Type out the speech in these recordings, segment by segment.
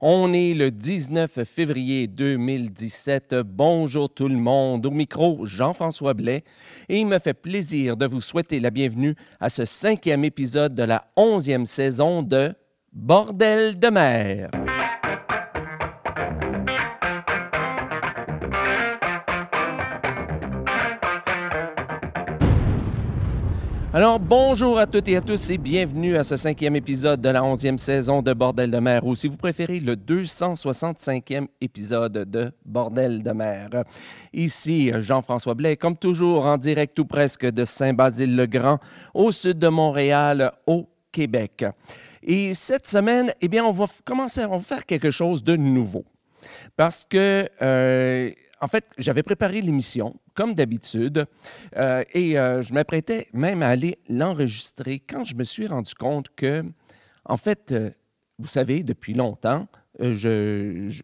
On est le 19 février 2017. Bonjour tout le monde. Au micro, Jean-François Blais. Et il me fait plaisir de vous souhaiter la bienvenue à ce cinquième épisode de la onzième saison de Bordel de mer. Alors, bonjour à toutes et à tous et bienvenue à ce cinquième épisode de la onzième saison de Bordel de mer, ou si vous préférez, le 265e épisode de Bordel de mer. Ici, Jean-François Blais, comme toujours, en direct tout presque de Saint-Basile-le-Grand, au sud de Montréal, au Québec. Et cette semaine, eh bien, on va commencer, à faire quelque chose de nouveau. Parce que... Euh, en fait, j'avais préparé l'émission, comme d'habitude, euh, et euh, je m'apprêtais même à aller l'enregistrer quand je me suis rendu compte que, en fait, euh, vous savez, depuis longtemps, je,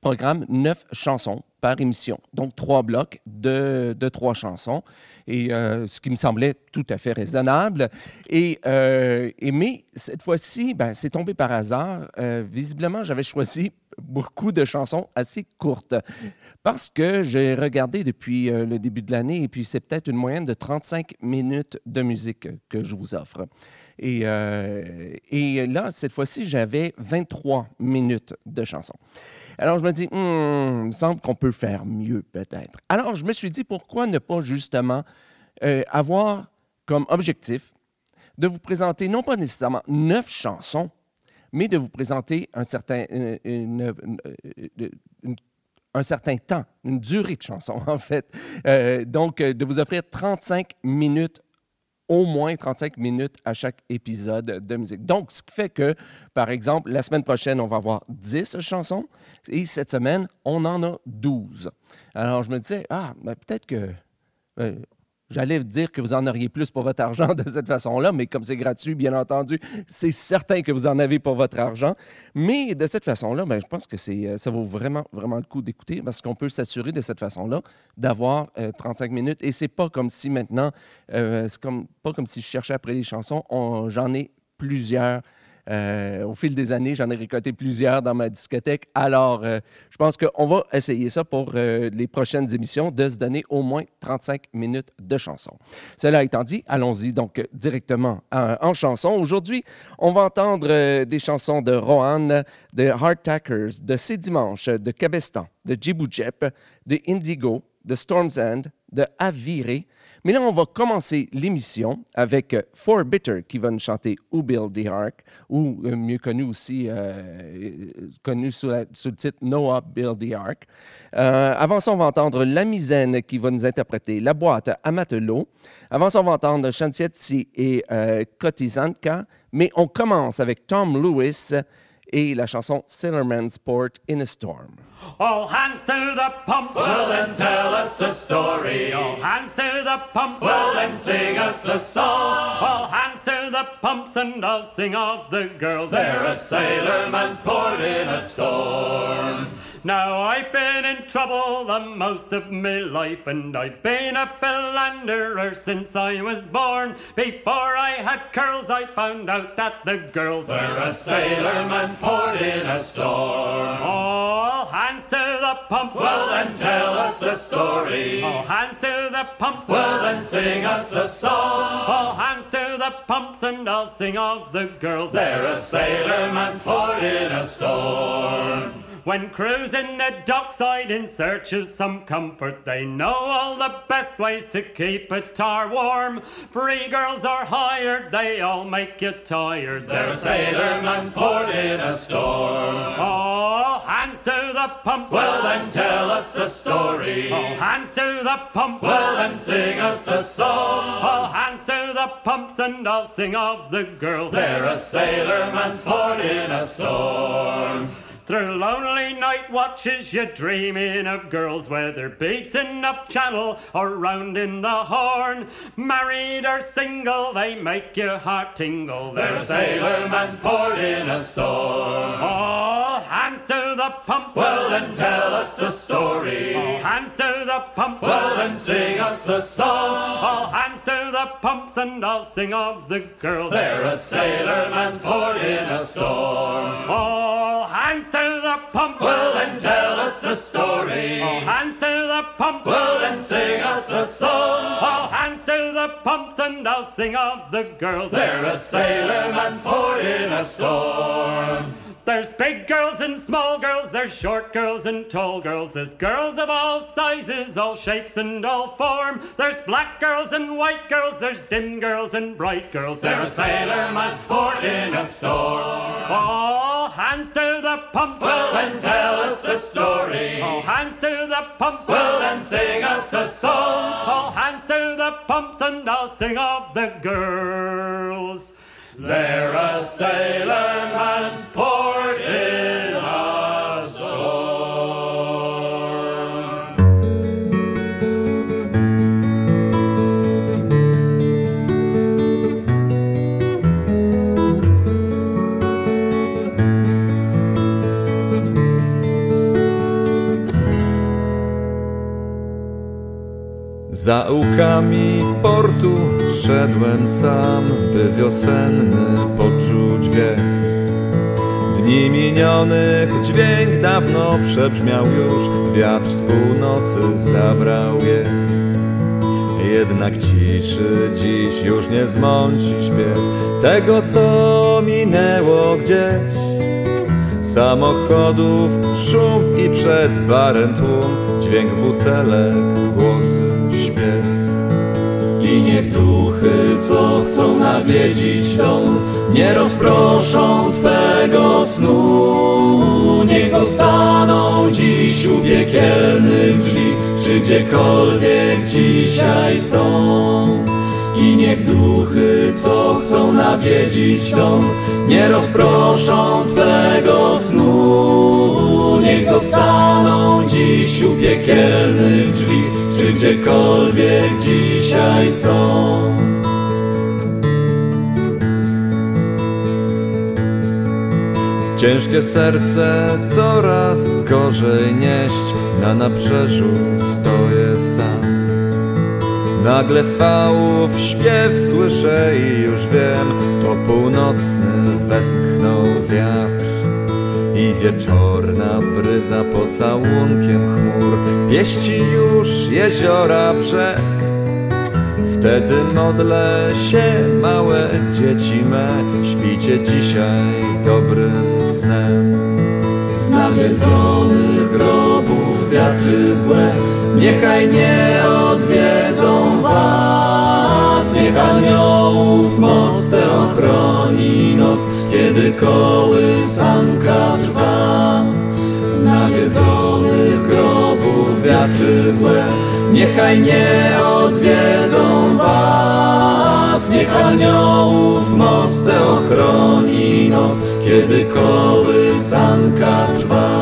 programme neuf chansons par émission, donc trois blocs de, de trois chansons, et ce qui me semblait tout à fait raisonnable. Et, et mais cette fois-ci, ben, c'est tombé par hasard. visiblement, j'avais choisi beaucoup de chansons assez courtes. Parce que j'ai regardé depuis euh, le début de l'année, et puis c'est peut-être une moyenne de 35 minutes de musique que je vous offre. Et, euh, et là, cette fois-ci, j'avais 23 minutes de chansons. Alors, je me dis, hmm, il me semble qu'on peut faire mieux peut-être. Alors, je me suis dit, pourquoi ne pas justement euh, avoir comme objectif de vous présenter non pas nécessairement neuf chansons, mais de vous présenter un certain, un certain temps, une durée de chanson, en fait. Euh, donc, euh, de vous offrir 35 minutes au moins 35 minutes à chaque épisode de musique. Donc, ce qui fait que, par exemple, la semaine prochaine, on va avoir 10 chansons et cette semaine, on en a 12. Alors, je me disais, ah, ben, peut-être que euh, J'allais dire que vous en auriez plus pour votre argent de cette façon-là, mais comme c'est gratuit, bien entendu, c'est certain que vous en avez pour votre argent. Mais de cette façon-là, ben, je pense que euh, ça vaut vraiment, vraiment le coup d'écouter parce qu'on peut s'assurer de cette façon-là d'avoir 35 euh, minutes. Et c'est pas comme si maintenant, euh, c'est comme, pas comme si je cherchais après les chansons. J'en ai plusieurs euh, au fil des années, j'en ai récolté plusieurs dans ma discothèque. Alors, euh, je pense qu'on va essayer ça pour euh, les prochaines émissions, de se donner au moins 35 minutes de chansons. Cela étant dit, allons-y donc directement en, chanson. Aujourd'hui, on va entendre des chansons de Rohan, de Hardtackers, de C'est de Cabestan, de Jep, de Indigo, de Storm's End, de Aviré, mais là, on va commencer l'émission avec euh, Four Bitter qui va nous chanter Who Built the Ark, ou euh, mieux connu aussi, euh, connu sous, le titre Noah Built the Ark. avant ça, on va entendre La Misaine qui va nous interpréter La boîte à matelot. Avant ça, on va entendre Chantietsi et Kotizanka. Mais on commence avec Tom Lewis et la chanson Sailorman's Port in a Storm. All hands to the pumps. Well, then tell us a story. All hands to the pumps. Well, then sing us a song. All hands to the pumps, and I'll sing of the girls. They're a sailorman's port in a storm. Now I've been in trouble the most of my life, and I've been a philanderer since I was born. Before I had curls, I found out that the girls were a sailor man's port in a storm. All hands to the pumps. Well, then tell us a story. All hands to the pumps. Well, then sing us a song. All hands to the pumps, and I'll sing of the girls. They're a sailor man's port in a storm. When cruising the dockside in search of some comfort, they know all the best ways to keep a tar warm. Free girls are hired, they all make you tired. They're a sailorman's port in a storm. All hands to the pumps. Well, then tell us a story. All hands to the pumps. Well, then sing us a song. All hands to the pumps, and I'll sing of the girls. They're a sailorman's port in a storm. Through lonely night watches, you're dreaming of girls, whether beating up channel or rounding the horn. Married or single, they make your heart tingle. They're a sailorman's port in a storm. All hands to the pumps. Well, then tell us a story. All hands to the pumps. Well, then sing us a song. All hands to the pumps, and I'll sing of the girls. There a sailor man's port in a storm. All hands to the pumps. Well, then tell us a story. All hands to the pumps. Well, then sing us a song. All hands to the pumps, and I'll sing of the girls. There a sailor man's port in a storm. There's big girls and small girls, there's short girls and tall girls, there's girls of all sizes, all shapes and all form. There's black girls and white girls, there's dim girls and bright girls. There a sailor man's port in a storm. All hands to the pumps. Well, then tell us a story. All hands to the pumps. Well, then sing us a song. All hands to the pumps, and I'll sing of the girls. There a sailor man's port in Zaułkami portu szedłem sam, by wiosenny poczuć wiech. Dni minionych dźwięk dawno przebrzmiał już, wiatr z północy zabrał je. Jednak ciszy dziś już nie zmąci śpiew tego, co minęło gdzieś. Samochodów, szum i przed barem tłum, dźwięk butelek. Niech duchy, co chcą nawiedzić dom, nie rozproszą Twego snu. Niech zostaną dziś u piekielnych drzwi, czy gdziekolwiek dzisiaj są. I niech duchy, co chcą nawiedzić dom, nie rozproszą Twego snu. Niech zostaną dziś u piekielnych drzwi, czy gdziekolwiek dzisiaj są. Ciężkie serce coraz gorzej nieść, na nabrzeżu stoję sam. Nagle fałów śpiew słyszę i już wiem, to północny westchnął wiatr. I wieczorna bryza pocałunkiem chmur pieści już jeziora brzeg. Wtedy modlę się, małe dzieci me, śpicie dzisiaj dobrym snem. Z nawiedzonych grobów wiatry złe Niechaj nie odwiedzą Niech aniołów moc te ochroni noc Kiedy kołysanka trwa. Z nawiedzonych grobów wiatry złe Niechaj nie odwiedzą was. Niech aniołów moc te ochroni noc Kiedy kołysanka trwa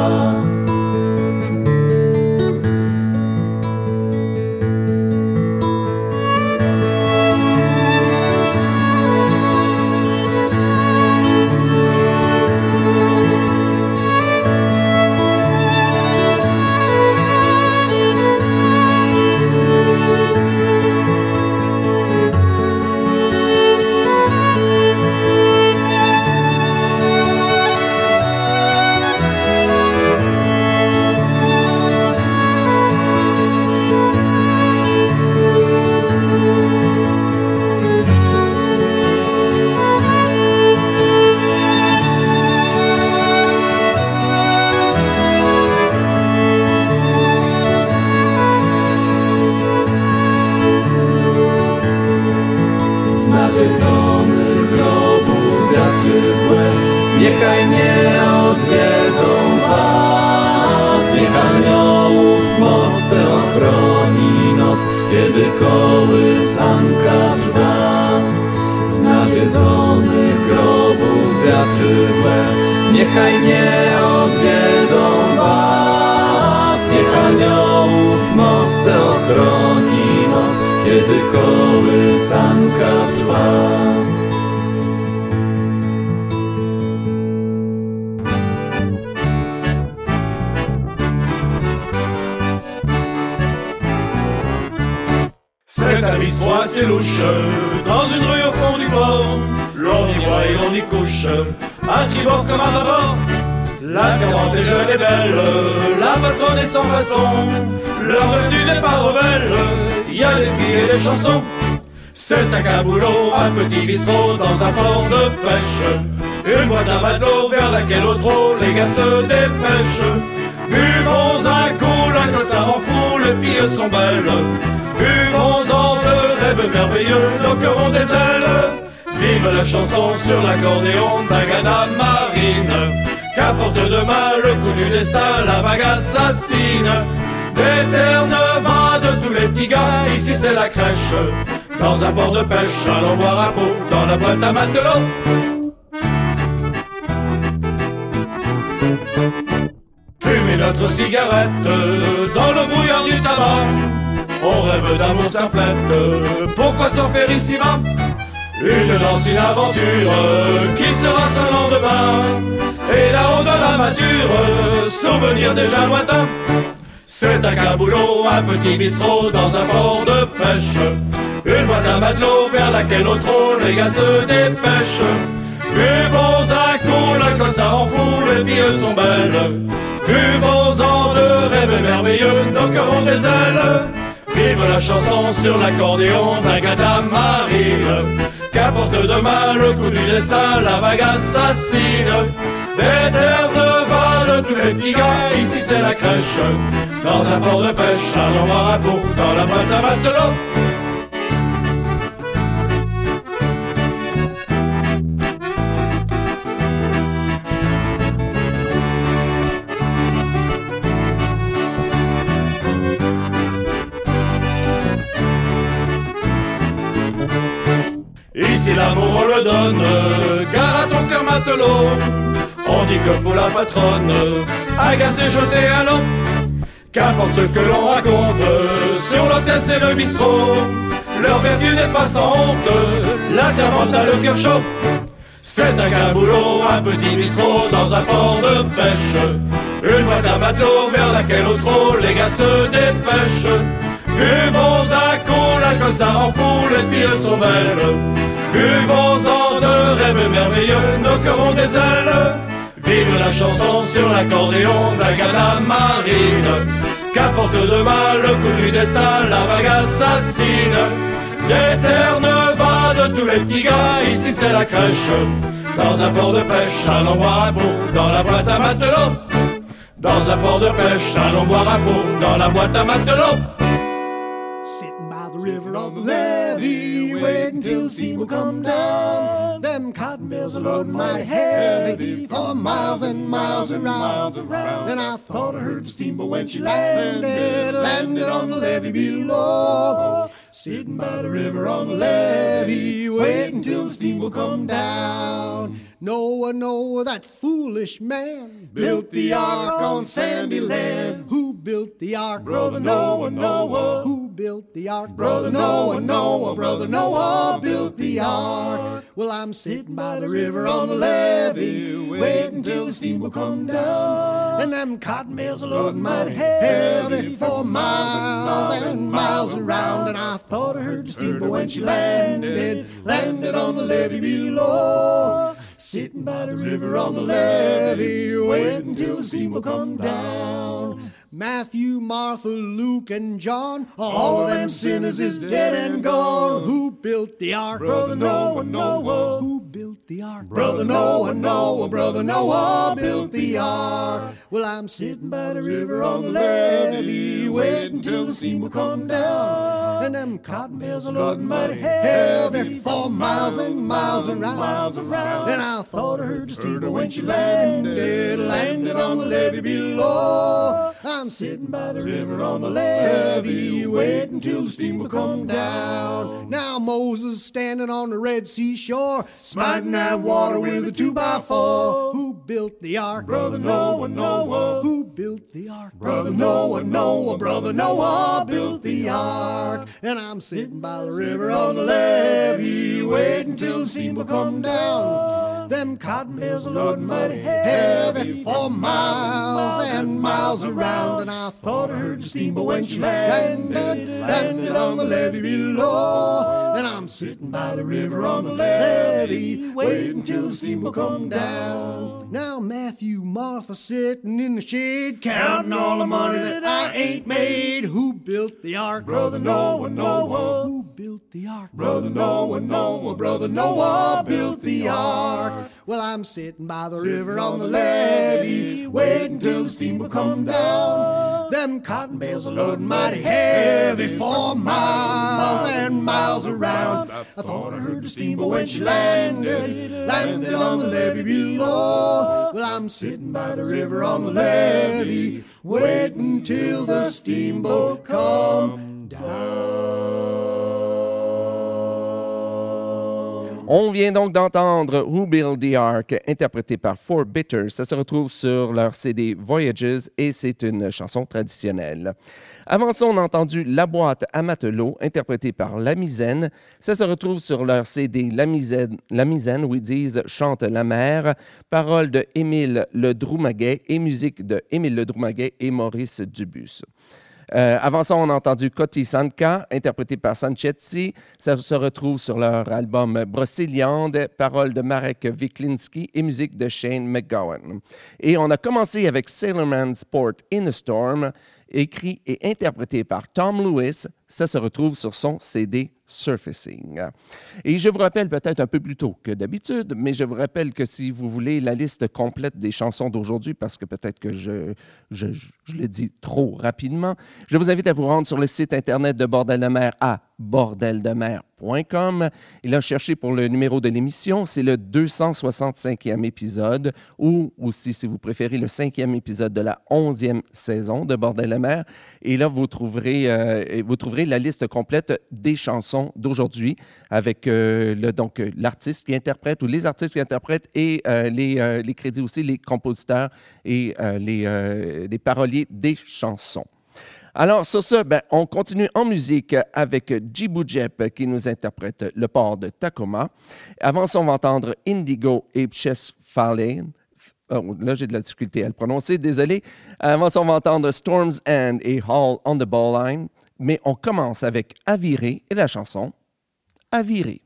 kiedy kołysanka trwa. Cette histoire c'est louche, dans une rue au fond du port, l'on y boit et l'on y couche, à tribord comme à bord la servante est jeune et belle, la patronne est sans façon. Leur vertu n'est pas rebelle, il y a des filles et des chansons. C'est un caboulot, un petit bistrot dans un port de pêche. Une boîte à matelot vers laquelle au trot les gars se dépêchent. Buvons un coup, la colle ça rend fou, les filles sont belles. Buvons-en de rêves merveilleux, nos cœurs ont des ailes. Vive la chanson sur l'accordéon d'Agana Marine. Qu'apporte demain le coup du destin, la vague assassine. D'éterne de tous les petits ici c'est la crèche. Dans un port de pêche, allons boire un pot dans la boîte à matelot. Fumer notre cigarette dans le brouillard du tabac. On rêve d'amour simplette, pourquoi s'en faire ici-bas? Une danse, une aventure, qui sera son lendemain Et là-haut de la mature, souvenir déjà lointain. C'est un caboulot, un petit bistrot dans un port de pêche. Une boîte à matelot vers laquelle au les gars se dépêchent. Buvons un coup, l'alcool ça rend fou, les filles sont belles. Buvons-en de rêves merveilleux, nos cœurs ont des ailes. Vive la chanson sur l'accordéon d'un gars marine Qu'apporte demain le coup du destin, la vague assassine. D'éterne va de tous les petits gars, ici c'est la crèche. Dans un port de pêche, allons voir un pot dans la boîte à matelot l'amour on le donne, car à ton cœur matelot. On dit que pour la patronne, agacé jeter à l'eau Qu'importe ce que l'on raconte, sur l'hôtesse et le bistrot. Leur vertu n'est pas sans honte, la servante a le cœur chaud. C'est un caboulot, un petit bistrot dans un port de pêche. Une boîte à matelot vers laquelle au trot les gars se dépêchent Buvons un coup, l'alcool ça rend fou, les filles sont belles. Buvons-en de rêves merveilleux, nos cœurs ont des ailes. Vive la chanson sur l'accordéon d'Agatha Marine. Qu'apporte demain le coup du destin, la vague assassine. D'éterne va de tous les petits gars, ici c'est la crèche. Dans un port de pêche, allons boire un pot dans la boîte à matelot. Dans un port de pêche, allons boire un pot dans la boîte à matelot. Sitting by the river of the levee, waiting till the steam will come down. Them cotton bales are loading mighty heavy for miles and miles around. And I thought I heard the steamboat when she landed, landed on the levee below. Sitting by the river on the levee, waiting till the steam will come down. Noah, Noah, that foolish man, built the ark on sandy land. Who built the ark? Brother Noah, Noah. Who built the ark? Brother Noah, Noah, brother Noah built the ark. Well, I'm sitting by the river on the levee, waiting till the steam will come down. And them cotton bales are loading mighty heavy for miles and miles around. And I thought I heard the steamboat when she landed, landed on the levee below. Sitting by the river on the levee, waiting till the steam will come down. Matthew, Martha, Luke, and John, all of them sinners is dead and gone. Who built the ark? Brother Noah, Noah. Who built the ark? Brother Noah, Noah, brother Noah built the ark. Well, I'm sitting by the river on the levee, waiting till the steam will come down. And them cotton bales are loading mighty heavy for miles and miles around. Miles around. And I thought I heard the steamer when she landed, landed on the levee below. I'm sitting by the river on the levee, waiting till the steam will come down. Now Moses standing on the Red Sea shore, smiting that water with a two by four. Who built the ark? Brother Noah, Noah. Who built the ark? Brother Noah, Noah, brother Noah built the ark. And I'm sitting by the river on the levee, waiting till the steam will come down. Them cotton bales are loading mighty heavy for miles and miles around. And I thought I heard the steamboat when she landed, landed on the levee below. And I'm sitting by the river on the levee, waiting till the steamboat come down. Now Matthew, Martha sitting in the shed, counting all the money that I ain't made. Who built the ark? Brother Noah, Noah. Who built the ark? Brother Noah, Noah. Brother Noah built the ark. Well, I'm sitting by the river on the levee, waiting till the steam will come down. Them cotton bales are loading mighty heavy for miles and miles around. I thought I heard the steamboat when she landed, landed on the levee below. Well, I'm sitting by the river on the levee, waiting till the steamboat come down. On vient donc d'entendre Who Built the Ark, interprété par Four Bitters. Ça se retrouve sur leur CD Voyages et c'est une chanson traditionnelle. Avant ça, on a entendu La boîte à matelot, interprétée par La Misaine. Ça se retrouve sur leur CD La Misaine, La disent Chante la mer, paroles de Émile Ledroumaguet et musique de Émile Ledroumaguet et Maurice Dubus. Euh, avant ça, on a entendu Koti Sanka, interprété par Sanchetti. Ça se retrouve sur leur album Brocéliande, paroles de Marek Wiklinski et musique de Shane McGowan. Et on a commencé avec Sailorman Sport in a Storm, écrit et interprété par Tom Lewis. Ça se retrouve sur son CD Surfacing. Et je vous rappelle peut-être un peu plus tôt que d'habitude, mais je vous rappelle que si vous voulez la liste complète des chansons d'aujourd'hui, parce que peut-être que je, je, je l'ai dit trop rapidement, je vous invite à vous rendre sur le site Internet de Bordel de mer à bordeldemer.com. Et là, cherchez pour le numéro de l'émission, c'est le 265e épisode, ou aussi, si vous préférez, le cinquième épisode de la 11e saison de Bordel de mer. Et là, vous trouverez, euh, vous trouverez la liste complète des chansons d'aujourd'hui avec euh, donc euh, l'artiste qui interprète ou les artistes qui interprètent et euh, les, les crédits aussi, les compositeurs et les, les paroliers des chansons. Alors, sur ce, ben, on continue en musique avec Djibou Jep qui nous interprète le port de Tacoma. Avant ça, on va entendre Indigo et Falley. Oh, là, j'ai de la difficulté à le prononcer, désolé. Avant ça, on va entendre Storm's End et Hall on the Ball Line. Mais on commence avec Aviré et la chanson Aviré.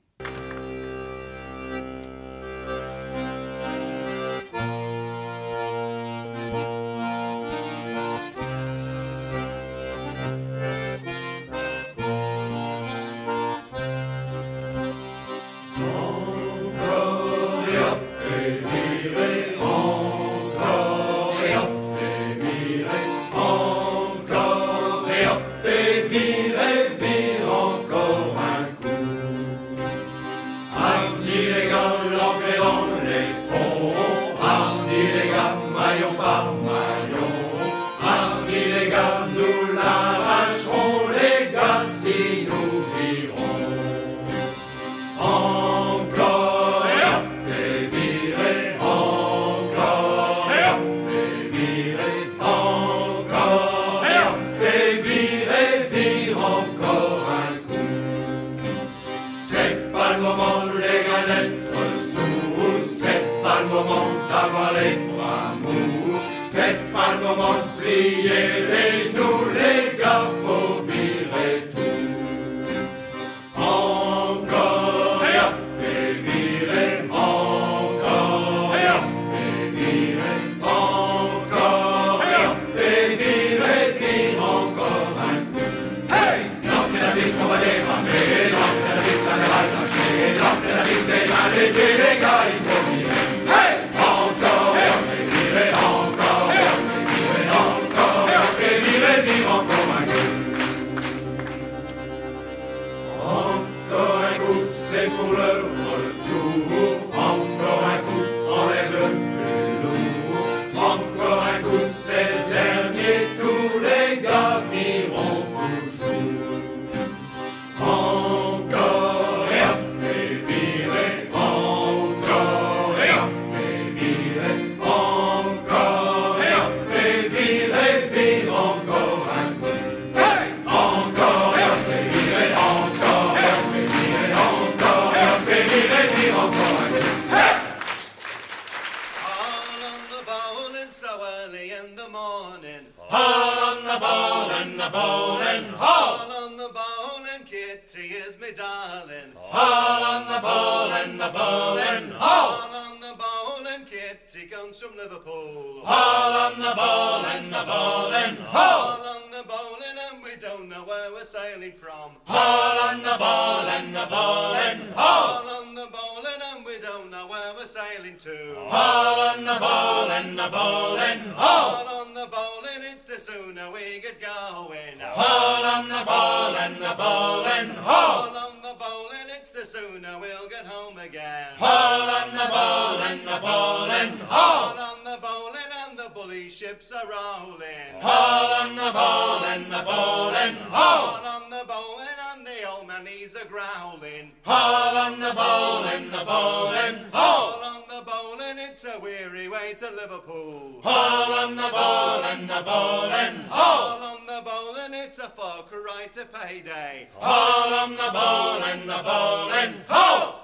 Sooner we'll get home again. Haul on the bowling, the bowling, haul. All on the bowling, and the bully ships are rolling. Haul on the bowling, the bowling, haul. All on the bowling, and the old man he's a growling. Haul on the bowling, the bowling, All haul. on the bowling, it's a weary way to Liverpool. Haul on the bowling, the bowling, haul. All on the bowling, it's a far cry to payday. Haul on the bowling, the bowling, haul.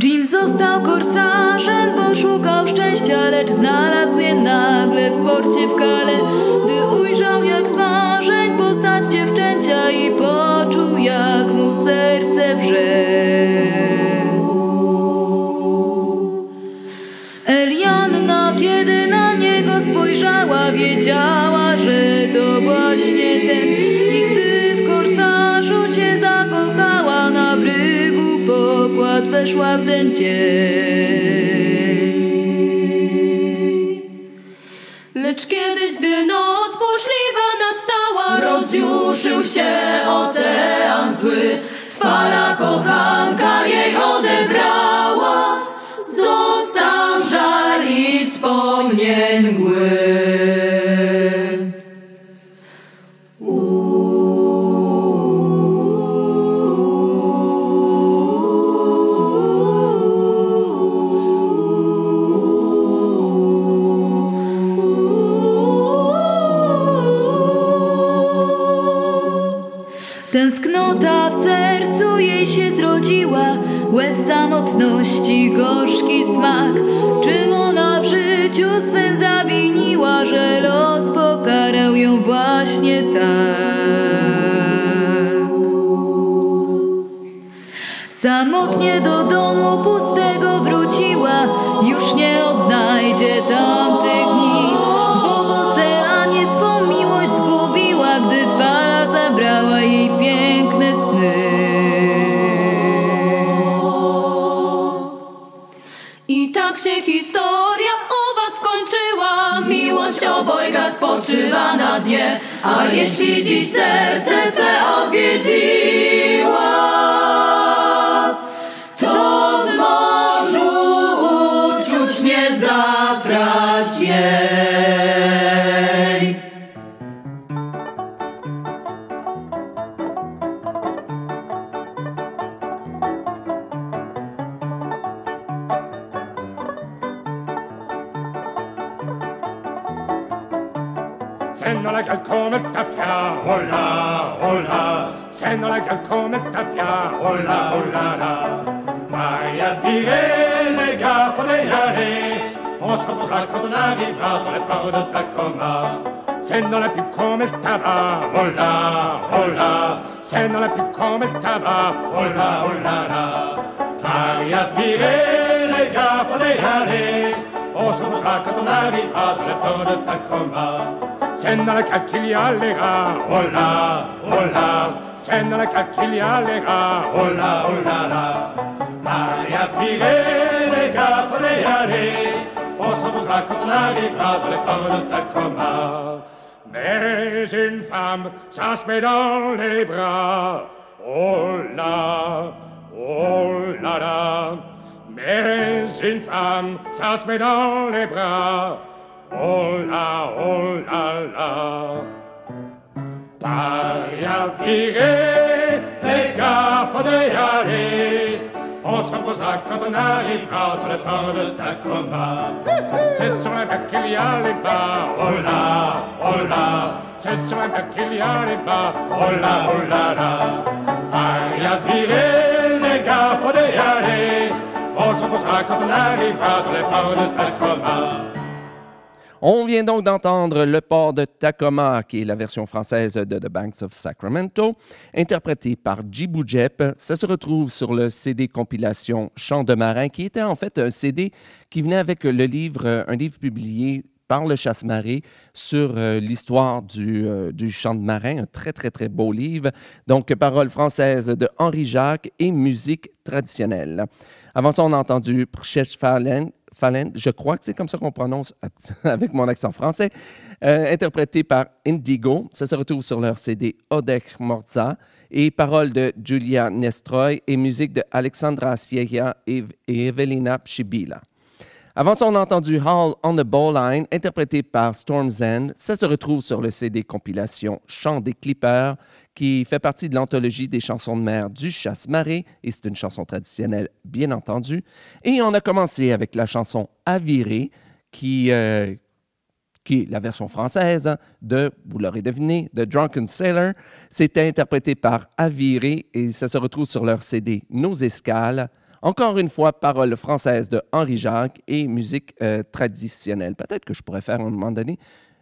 Jim został korsarzem, bo szukał szczęścia, lecz znalazł je nagle w porcie w Kale. Serce Quand on arrivera dans les ports de Tacoma. Sen dans la pub comme le tabac, oh là, oh là. Sen dans la pub comme le tabac, oh là, oh là là. Maria viré, les gars, faut y aller. On se reposera quand on arrivera dans les ports de Tacoma. Scène dans laquelle il y a les rats, oh là, oh là. Scène dans laquelle il y a les rats, oh là, oh là là. Maria viré, les gars. On se reposera quand on arrivera dans les ports de Tacoma. Mais une femme, ça se met dans les bras, oh là, oh là là. Mais une femme, ça se met dans les bras. Oh là, oh là là. Paria viré, les gars, faut y aller. On se s'en posera quand on arrivera dans le port de Tacoma. C'est sur la mer qu'il y a les bas, oh là, oh là. C'est sur la mer qu'il y a les bas, oh là, oh là là. Aïe à virer, les gars, faut y aller. On s'en posera quand on arrivera dans le port de Tacoma. On vient donc d'entendre Le port de Tacoma, qui est la version française de The Banks of Sacramento, interprétée par Djibou Jep. Ça se retrouve sur le CD compilation Chant de marin, qui était en fait un CD qui venait avec le livre, un livre publié par le Chasse-Marée sur euh, l'histoire du, euh, du chant de marin, un très, très, très beau livre. Donc, paroles françaises de Henri Jacques et musique traditionnelle. Avant ça, on a entendu Prchesh Falen, Je crois que c'est comme ça qu'on prononce avec mon accent français, euh, interprété par Indigo. Ça se retrouve sur leur CD Odek Morza et paroles de Julia Nestroy et musique de Alexandra Sierra et, et Evelina Pshibila. Avant ça, on a entendu Hall on the Bowline, interprété par Storm's End. Ça se retrouve sur le CD compilation Chant des Clippers, qui fait partie de l'anthologie des chansons de mer du Chasse-Marée, et c'est une chanson traditionnelle, bien entendu. Et on a commencé avec la chanson Aviré, qui, euh, qui est la version française de, vous l'aurez deviné, de Drunken Sailor. C'était interprété par Aviré, et ça se retrouve sur leur CD Nos Escales. Encore une fois, paroles françaises de Henri Jacques et musique euh, traditionnelle. Peut-être que je pourrais faire à un moment donné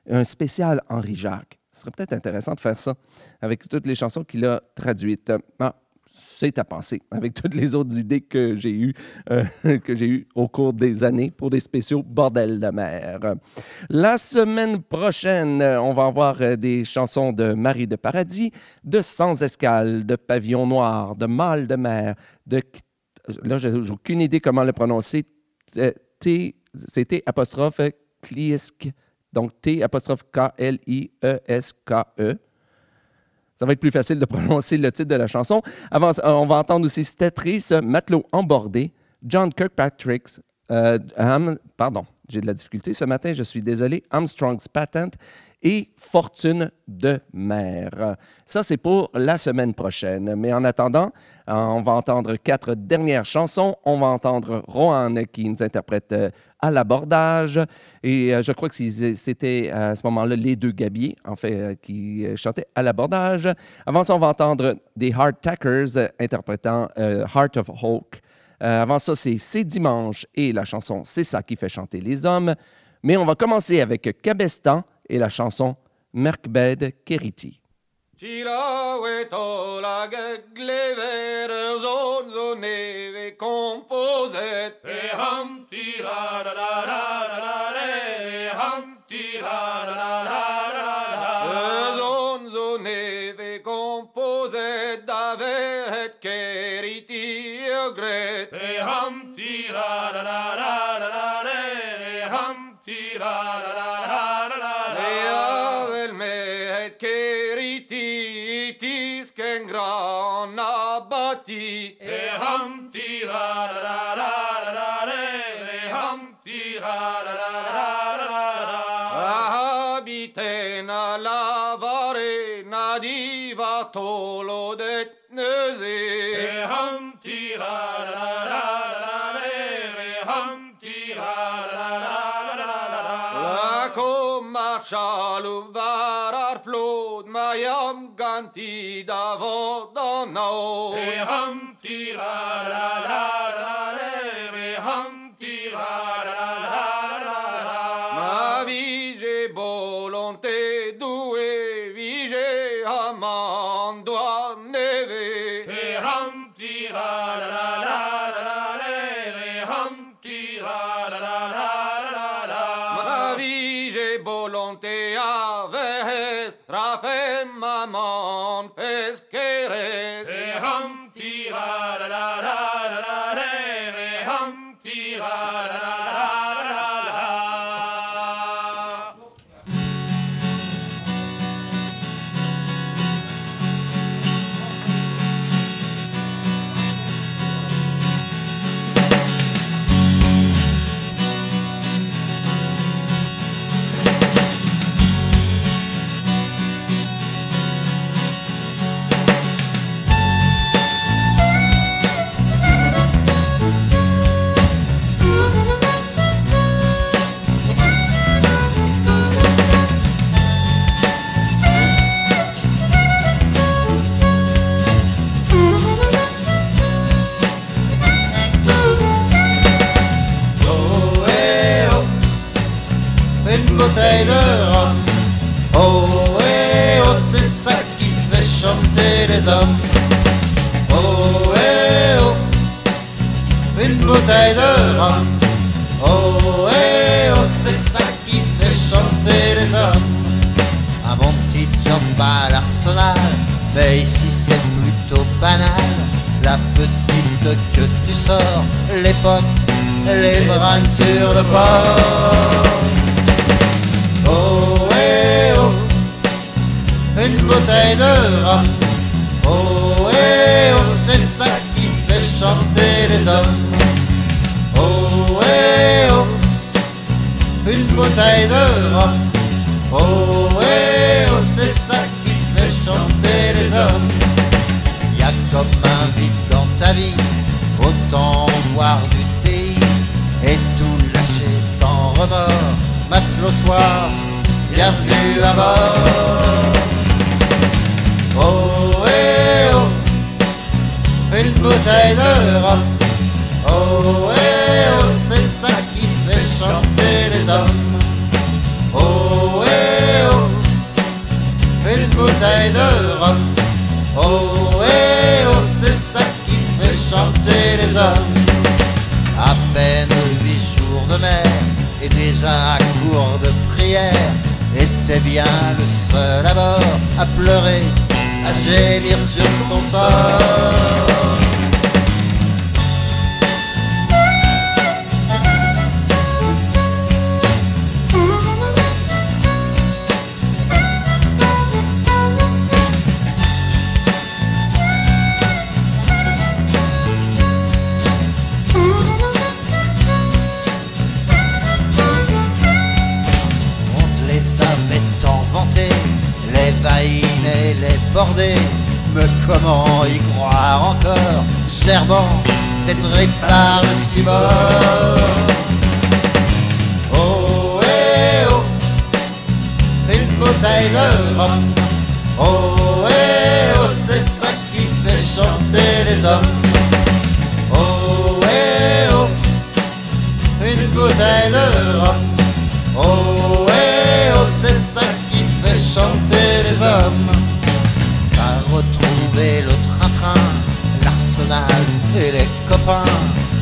un spécial Henri Jacques. Ce serait peut-être intéressant de faire ça avec toutes les chansons qu'il a traduites. Ah, c'est à penser avec toutes les autres idées que j'ai eues euh, eues au cours des années pour des spéciaux bordel de mer. La semaine prochaine, on va avoir euh, des chansons de Marie de Paradis, de Sans Escale, de Pavillon Noir, de Mal de mer, de là, j'ai aucune idée comment le prononcer. T, c'était apostrophe Klisk. Donc T apostrophe K-L-I-E-S-K-E. Ça va être plus facile de prononcer le titre de la chanson. Avant, on va entendre aussi Stetris, Matelot embordé, John Kirkpatrick, euh, pardon, j'ai de la difficulté ce matin, je suis désolé, Armstrong's Patent et Fortune de mer. Ça, c'est pour la semaine prochaine. Mais en attendant, on va entendre quatre dernières chansons. On va entendre Rohan qui nous interprète euh, à l'abordage. Et euh, je crois que c'était à ce moment-là les deux Gabiers, en fait, qui chantaient à l'abordage. Avant ça, on va entendre des Hard Tackers interprétant Heart of Hawk. avant ça, c'est C'est dimanche et la chanson C'est ça qui fait chanter les hommes. Mais on va commencer avec Cabestan et la chanson Merkbed Keriti. Tila wet lag glever ur zon zo neve kompozet. E ham tila la la la la la la e ham tila la la la la la la zon zo neve kompozet da verhet keriti ur gret. E ham tila la la la la ti, re hum la la la la la re, re la la la la la la. Abite na lavare na diva tolo det. tomma sjalu varar flod Majam gantida vodan nå Hamtira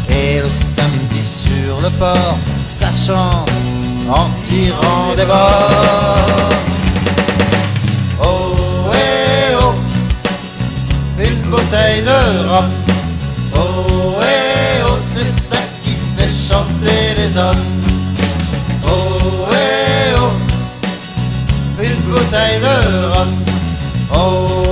Et le samedi sur le port, ça chante en tirant des bords. Oh, eh oh, une bouteille de rhum. Oh, eh oh, c'est ça qui fait chanter les hommes. Oh, eh oh, une bouteille de rhum. Oh,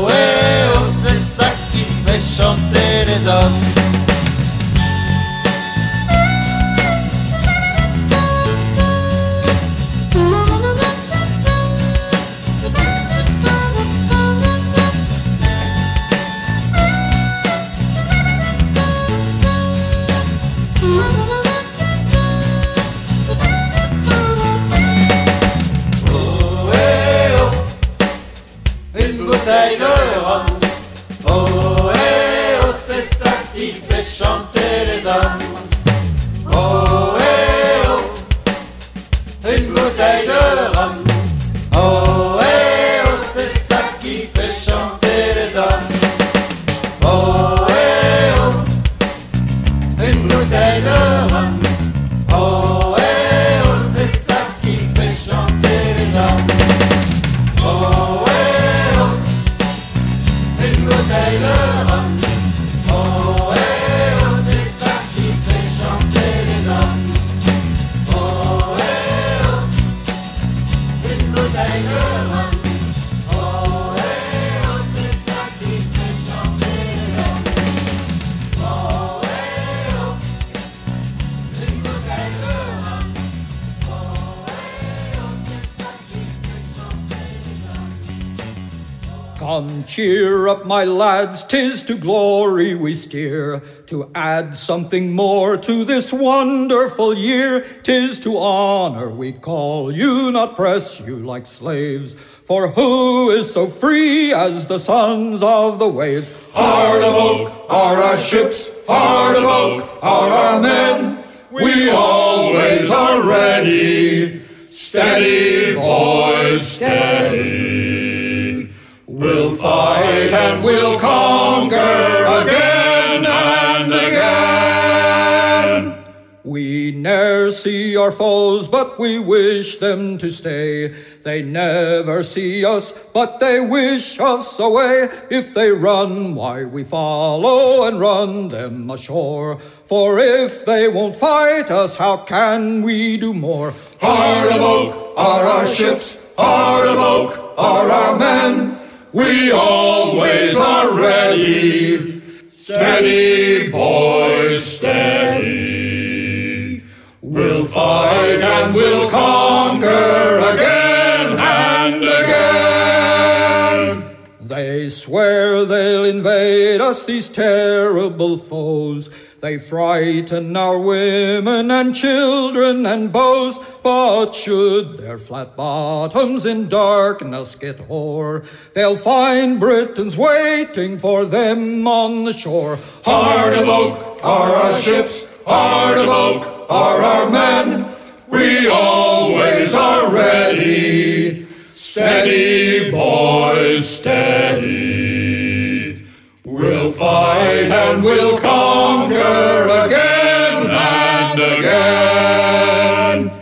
up, my lads, 'tis to glory we steer. To add something more to this wonderful year, 'tis to honor we call you, not press you like slaves. For who is so free as the sons of the waves? Heart of oak are our ships, heart of oak are our men. We always are ready. Steady, boys, steady. Fight and we'll conquer again and again. We ne'er see our foes, but we wish them to stay. They never see us, but they wish us away. If they run, why we follow and run them ashore. For if they won't fight us, how can we do more? Heart of oak are our ships, heart of oak are our men. We always are ready. Steady, boys, steady. We'll fight and we'll conquer again and again. They swear they'll invade us, these terrible foes. They frighten our women and children and bows, but should their flat bottoms in darkness get hoar, they'll find Britons waiting for them on the shore. Heart of oak are our ships, heart of oak are our men. We always are ready. Steady, boys, steady. Fight and we'll conquer again and again.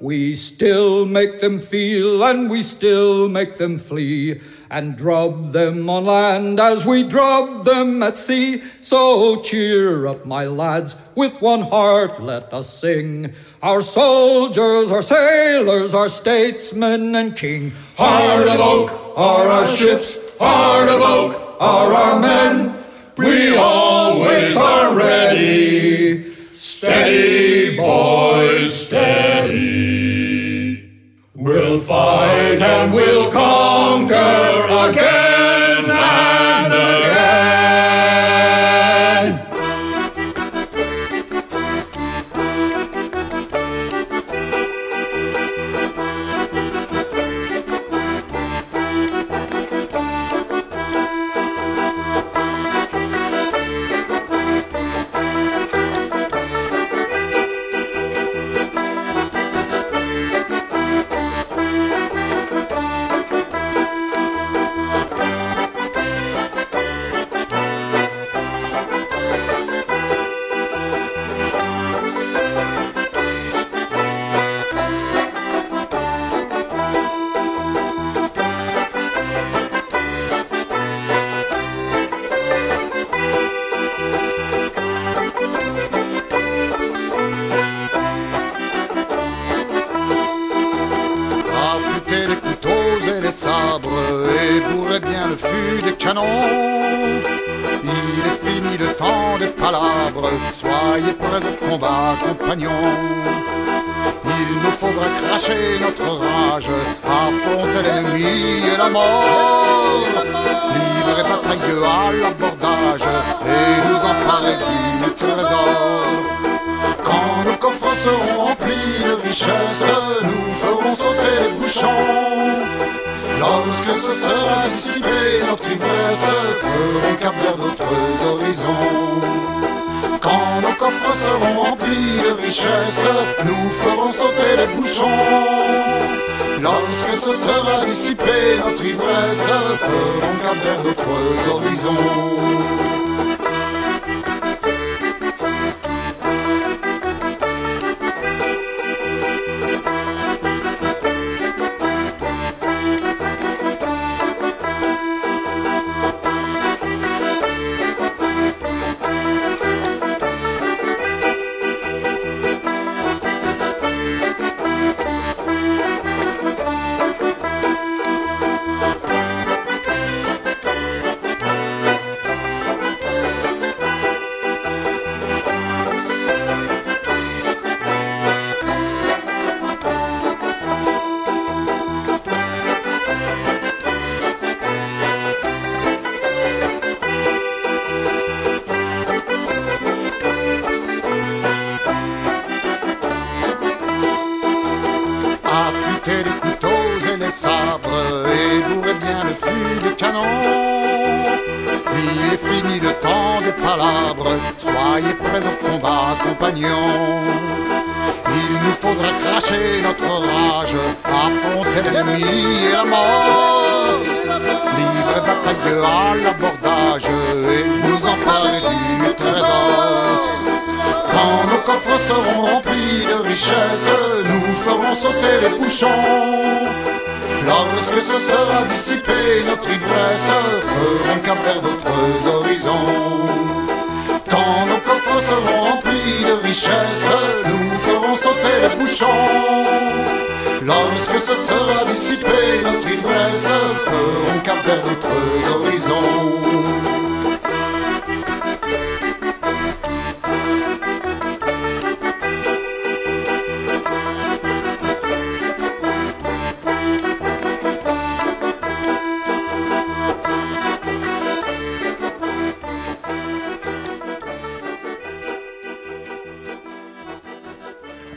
We still make them feel and we still make them flee and drub them on land as we drub them at sea. So cheer up, my lads, with one heart let us sing. Our soldiers, our sailors, our statesmen and king. Heart of oak are our ships, heart of oak are our men. We always are ready. Steady, boys, steady. We'll fight and we'll conquer again couteaux et bourrer bien le fût des canons. Il est fini le temps des palabres, soyez prêts au combat, compagnons. Il nous faudra cracher notre rage, affronter l'ennemi et la mort. Livrer bataille à l'abordage et nous emparer du trésor. Quand nos coffres seront remplis de richesses, nous ferons sauter les bouchons. Lorsque ce sera dissipé notre ivresse, ferons cap vers d'autres horizons. Quand nos coffres seront remplis de richesses, nous ferons sauter les bouchons. Lorsque ce sera dissipé notre ivresse, ferons cap vers d'autres horizons. Lorsque ce sera dissipé, notre ivresse feront qu'à vers d'autres horizons. Quand nos coffres seront remplis de richesses, nous ferons sauter les bouchons. Lorsque ce sera dissipé, notre ivresse feront qu'à vers d'autres horizons.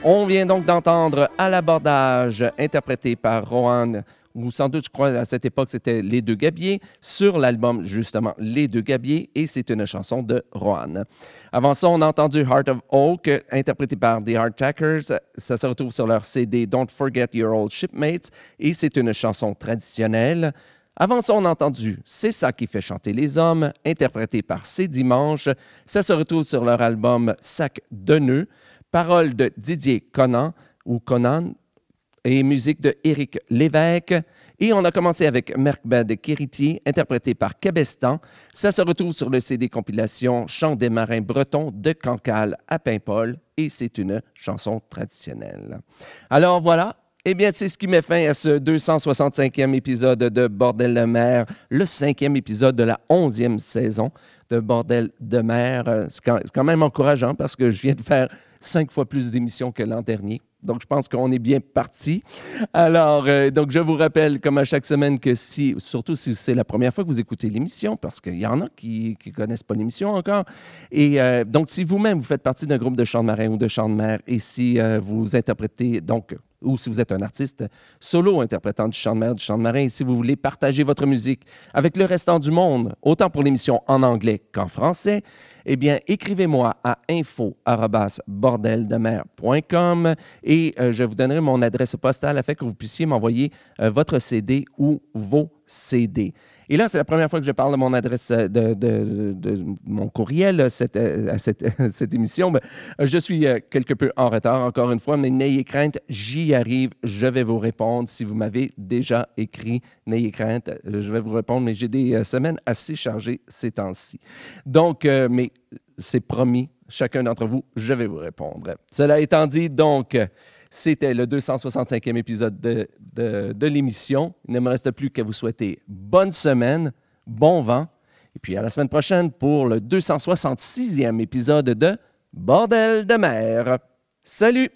On vient donc d'entendre À l'abordage, interprété par Rohan, ou sans doute, je crois, à cette époque, c'était Les Deux Gabiers, sur l'album, justement, Les Deux Gabiers, et c'est une chanson de Rohan. Avant ça, on a entendu Heart of Oak, interprété par The Hardtackers. Ça se retrouve sur leur CD Don't Forget Your Old Shipmates, et c'est une chanson traditionnelle. Avant ça, on a entendu C'est ça qui fait chanter les hommes, interprété par C'est Dimanche. Ça se retrouve sur leur album Sac de nœuds. Paroles de Didier Conan, ou Conan, et musique de Éric Lévesque. Et on a commencé avec Merkbed Kiriti, interprété par Cabestan. Ça se retrouve sur le CD compilation Chant des marins bretons de Cancale à Paimpol, et c'est une chanson traditionnelle. Alors voilà, eh bien, c'est ce qui met fin à ce 265e épisode de Bordel de mer, le cinquième épisode de la onzième saison de Bordel de mer. Euh, c'est quand même encourageant parce que je viens de faire cinq fois plus d'émissions que l'an dernier. Donc, je pense qu'on est bien parti. Alors, euh, donc, je vous rappelle, comme à chaque semaine, que si, surtout si c'est la première fois que vous écoutez l'émission, parce qu'il y en a qui ne connaissent pas l'émission encore. Et euh, donc, si vous-même, vous faites partie d'un groupe de chants de marin ou de chants de mer, et si euh, vous interprétez, donc, ou si vous êtes un artiste solo interprétant du chant de mer, du chant de marin, si vous voulez partager votre musique avec le restant du monde, autant pour l'émission en anglais qu'en français, eh bien, écrivez-moi à info-bordeldemer.com et euh, je vous donnerai mon adresse postale afin que vous puissiez m'envoyer euh, votre CD ou vos CD. Et là, c'est la première fois que je parle de mon adresse, euh, de, mon courriel à cette, euh, à cette, émission. Ben, euh, je suis euh, quelque peu en retard, encore une fois, mais n'ayez crainte, j'y arrive. Je vais vous répondre. Si vous m'avez déjà écrit, n'ayez crainte, euh, je vais vous répondre, mais j'ai des euh, semaines assez chargées ces temps-ci. Donc, euh, mais c'est promis, chacun d'entre vous, je vais vous répondre. Cela étant dit, donc, euh, c'était le 265e épisode de, de, l'émission. Il ne me reste plus qu'à vous souhaiter bonne semaine, bon vent, et puis à la semaine prochaine pour le 266e épisode de Bordel de mer. Salut!